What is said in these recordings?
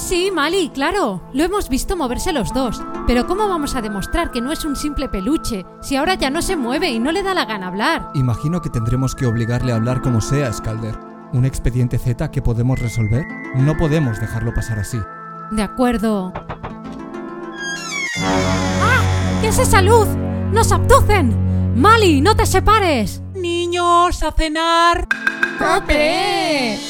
Sí, Mali, claro. Lo hemos visto moverse los dos. Pero ¿cómo vamos a demostrar que no es un simple peluche si ahora ya no se mueve y no le da la gana hablar? Imagino que tendremos que obligarle a hablar como sea, Scalder. ¿Un expediente Z que podemos resolver? No podemos dejarlo pasar así. De acuerdo. ¡Ah! ¿Qué es esa luz? ¡Nos abducen! ¡Mali, no te separes! Niños, a cenar. ¡Pape!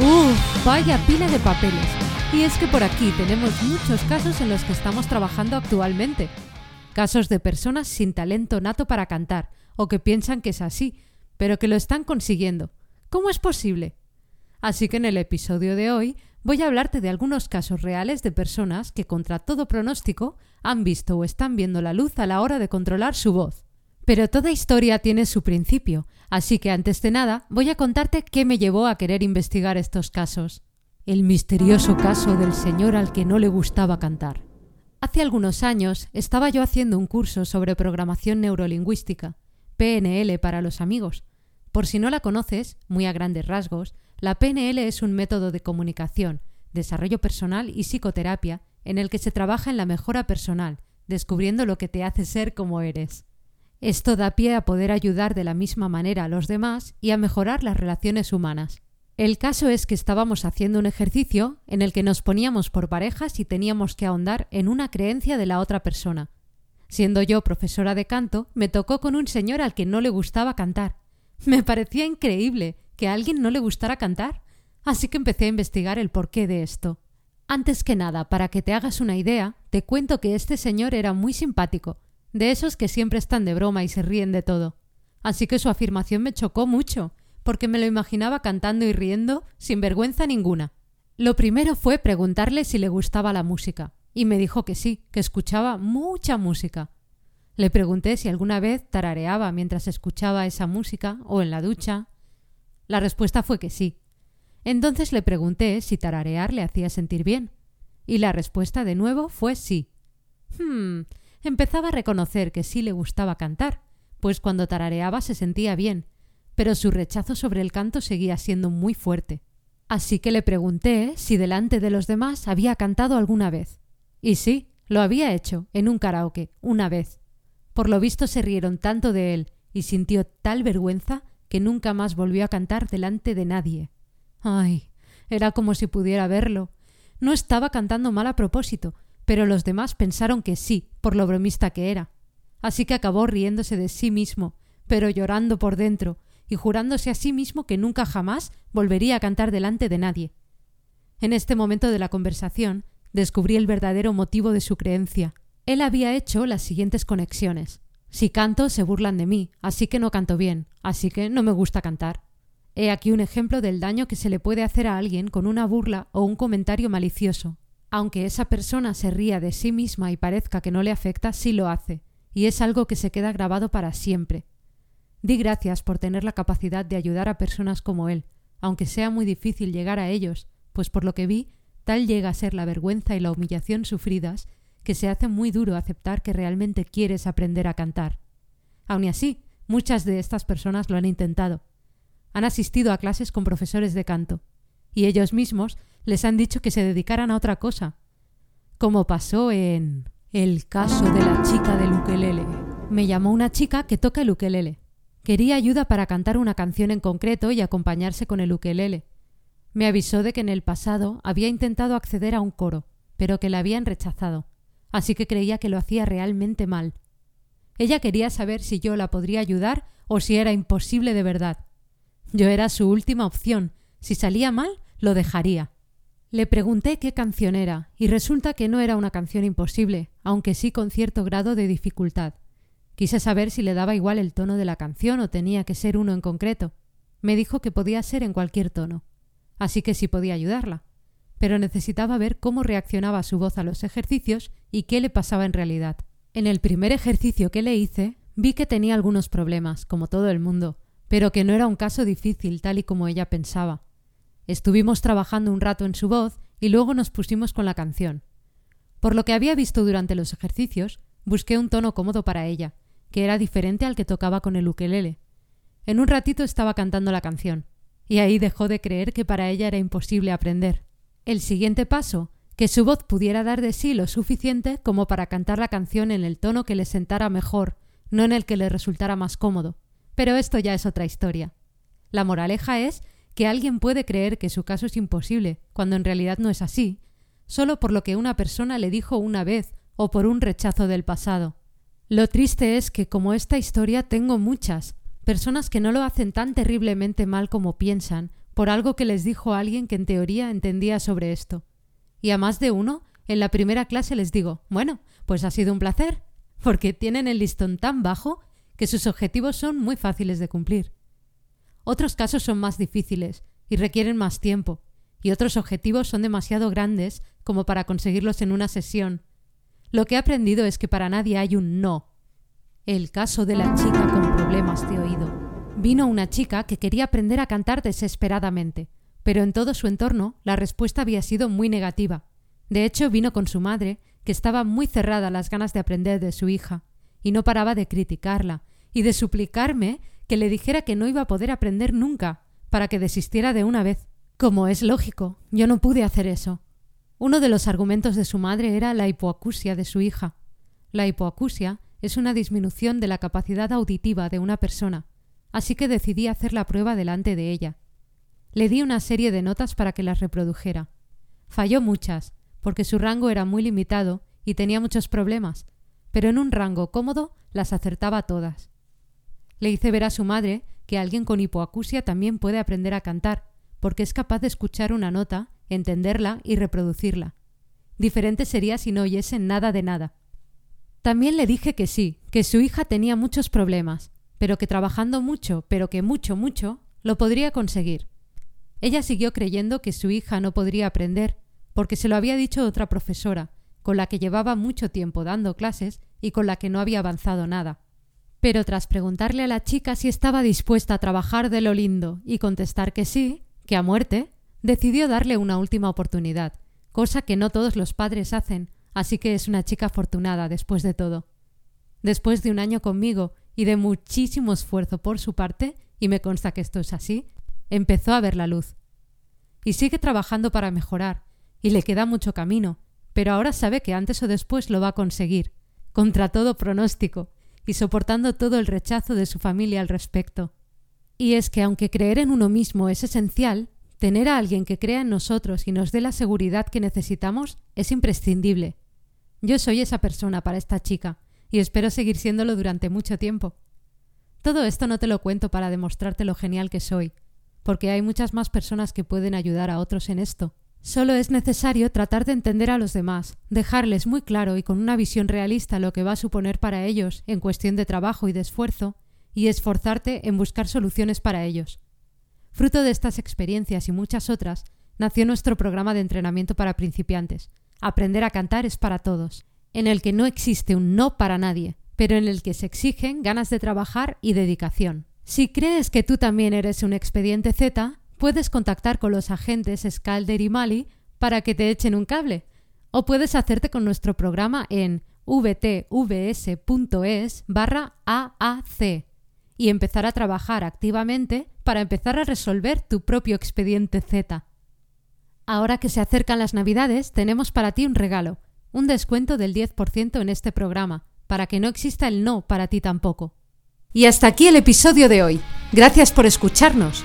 Uf, vaya pila de papeles. Y es que por aquí tenemos muchos casos en los que estamos trabajando actualmente. Casos de personas sin talento nato para cantar, o que piensan que es así, pero que lo están consiguiendo. ¿Cómo es posible? Así que en el episodio de hoy voy a hablarte de algunos casos reales de personas que contra todo pronóstico han visto o están viendo la luz a la hora de controlar su voz. Pero toda historia tiene su principio, así que antes de nada voy a contarte qué me llevó a querer investigar estos casos. El misterioso caso del señor al que no le gustaba cantar. Hace algunos años estaba yo haciendo un curso sobre programación neurolingüística, PNL para los amigos. Por si no la conoces, muy a grandes rasgos, la PNL es un método de comunicación, desarrollo personal y psicoterapia en el que se trabaja en la mejora personal, descubriendo lo que te hace ser como eres. Esto da pie a poder ayudar de la misma manera a los demás y a mejorar las relaciones humanas. El caso es que estábamos haciendo un ejercicio en el que nos poníamos por parejas y teníamos que ahondar en una creencia de la otra persona. Siendo yo profesora de canto, me tocó con un señor al que no le gustaba cantar. Me parecía increíble que a alguien no le gustara cantar, así que empecé a investigar el porqué de esto. Antes que nada, para que te hagas una idea, te cuento que este señor era muy simpático, de esos que siempre están de broma y se ríen de todo. Así que su afirmación me chocó mucho, porque me lo imaginaba cantando y riendo sin vergüenza ninguna. Lo primero fue preguntarle si le gustaba la música, y me dijo que sí, que escuchaba mucha música. Le pregunté si alguna vez tarareaba mientras escuchaba esa música o en la ducha. La respuesta fue que sí. Entonces le pregunté si tararear le hacía sentir bien. Y la respuesta de nuevo fue sí. Hmm, empezaba a reconocer que sí le gustaba cantar, pues cuando tarareaba se sentía bien, pero su rechazo sobre el canto seguía siendo muy fuerte. Así que le pregunté si delante de los demás había cantado alguna vez. Y sí, lo había hecho, en un karaoke, una vez. Por lo visto se rieron tanto de él y sintió tal vergüenza que nunca más volvió a cantar delante de nadie. Ay, era como si pudiera verlo. No estaba cantando mal a propósito, pero los demás pensaron que sí, por lo bromista que era. Así que acabó riéndose de sí mismo, pero llorando por dentro, y jurándose a sí mismo que nunca jamás volvería a cantar delante de nadie. En este momento de la conversación descubrí el verdadero motivo de su creencia. Él había hecho las siguientes conexiones. Si canto, se burlan de mí, así que no canto bien, así que no me gusta cantar. He aquí un ejemplo del daño que se le puede hacer a alguien con una burla o un comentario malicioso. Aunque esa persona se ría de sí misma y parezca que no le afecta, sí lo hace, y es algo que se queda grabado para siempre. Di gracias por tener la capacidad de ayudar a personas como él, aunque sea muy difícil llegar a ellos, pues por lo que vi, tal llega a ser la vergüenza y la humillación sufridas que se hace muy duro aceptar que realmente quieres aprender a cantar. Aun así, muchas de estas personas lo han intentado. Han asistido a clases con profesores de canto, y ellos mismos les han dicho que se dedicaran a otra cosa, como pasó en el caso de la chica del ukelele. Me llamó una chica que toca el ukelele. Quería ayuda para cantar una canción en concreto y acompañarse con el ukelele. Me avisó de que en el pasado había intentado acceder a un coro, pero que la habían rechazado, así que creía que lo hacía realmente mal. Ella quería saber si yo la podría ayudar o si era imposible de verdad. Yo era su última opción. Si salía mal, lo dejaría. Le pregunté qué canción era, y resulta que no era una canción imposible, aunque sí con cierto grado de dificultad. Quise saber si le daba igual el tono de la canción o tenía que ser uno en concreto. Me dijo que podía ser en cualquier tono. Así que sí podía ayudarla. pero necesitaba ver cómo reaccionaba su voz a los ejercicios y qué le pasaba en realidad. En el primer ejercicio que le hice, vi que tenía algunos problemas, como todo el mundo, pero que no era un caso difícil tal y como ella pensaba. Estuvimos trabajando un rato en su voz y luego nos pusimos con la canción. Por lo que había visto durante los ejercicios, busqué un tono cómodo para ella, que era diferente al que tocaba con el ukelele. En un ratito estaba cantando la canción, y ahí dejó de creer que para ella era imposible aprender. El siguiente paso, que su voz pudiera dar de sí lo suficiente como para cantar la canción en el tono que le sentara mejor, no en el que le resultara más cómodo. Pero esto ya es otra historia. La moraleja es que alguien puede creer que su caso es imposible, cuando en realidad no es así, solo por lo que una persona le dijo una vez o por un rechazo del pasado. Lo triste es que, como esta historia, tengo muchas, personas que no lo hacen tan terriblemente mal como piensan, por algo que les dijo alguien que en teoría entendía sobre esto. Y a más de uno, en la primera clase les digo, bueno, pues ha sido un placer, porque tienen el listón tan bajo que sus objetivos son muy fáciles de cumplir. Otros casos son más difíciles y requieren más tiempo, y otros objetivos son demasiado grandes como para conseguirlos en una sesión. Lo que he aprendido es que para nadie hay un no. El caso de la chica con problemas de oído. Vino una chica que quería aprender a cantar desesperadamente, pero en todo su entorno la respuesta había sido muy negativa. De hecho, vino con su madre, que estaba muy cerrada a las ganas de aprender de su hija, y no paraba de criticarla y de suplicarme que le dijera que no iba a poder aprender nunca, para que desistiera de una vez. Como es lógico, yo no pude hacer eso. Uno de los argumentos de su madre era la hipoacusia de su hija. La hipoacusia es una disminución de la capacidad auditiva de una persona, así que decidí hacer la prueba delante de ella. Le di una serie de notas para que las reprodujera. Falló muchas, porque su rango era muy limitado y tenía muchos problemas, pero en un rango cómodo las acertaba todas. Le hice ver a su madre que alguien con hipoacusia también puede aprender a cantar, porque es capaz de escuchar una nota, entenderla y reproducirla. Diferente sería si no oyese nada de nada. También le dije que sí, que su hija tenía muchos problemas, pero que trabajando mucho, pero que mucho, mucho, lo podría conseguir. Ella siguió creyendo que su hija no podría aprender, porque se lo había dicho otra profesora, con la que llevaba mucho tiempo dando clases y con la que no había avanzado nada. Pero tras preguntarle a la chica si estaba dispuesta a trabajar de lo lindo y contestar que sí, que a muerte, decidió darle una última oportunidad, cosa que no todos los padres hacen, así que es una chica afortunada después de todo. Después de un año conmigo y de muchísimo esfuerzo por su parte, y me consta que esto es así, empezó a ver la luz. Y sigue trabajando para mejorar, y le queda mucho camino, pero ahora sabe que antes o después lo va a conseguir, contra todo pronóstico, y soportando todo el rechazo de su familia al respecto. Y es que aunque creer en uno mismo es esencial, tener a alguien que crea en nosotros y nos dé la seguridad que necesitamos es imprescindible. Yo soy esa persona para esta chica, y espero seguir siéndolo durante mucho tiempo. Todo esto no te lo cuento para demostrarte lo genial que soy, porque hay muchas más personas que pueden ayudar a otros en esto. Solo es necesario tratar de entender a los demás, dejarles muy claro y con una visión realista lo que va a suponer para ellos en cuestión de trabajo y de esfuerzo, y esforzarte en buscar soluciones para ellos. Fruto de estas experiencias y muchas otras, nació nuestro programa de entrenamiento para principiantes. Aprender a cantar es para todos en el que no existe un no para nadie, pero en el que se exigen ganas de trabajar y dedicación. Si crees que tú también eres un expediente Z, puedes contactar con los agentes Scalder y Mali para que te echen un cable, o puedes hacerte con nuestro programa en vtvs.es barra AAC y empezar a trabajar activamente para empezar a resolver tu propio expediente Z. Ahora que se acercan las Navidades, tenemos para ti un regalo un descuento del 10% en este programa, para que no exista el no para ti tampoco. Y hasta aquí el episodio de hoy. Gracias por escucharnos.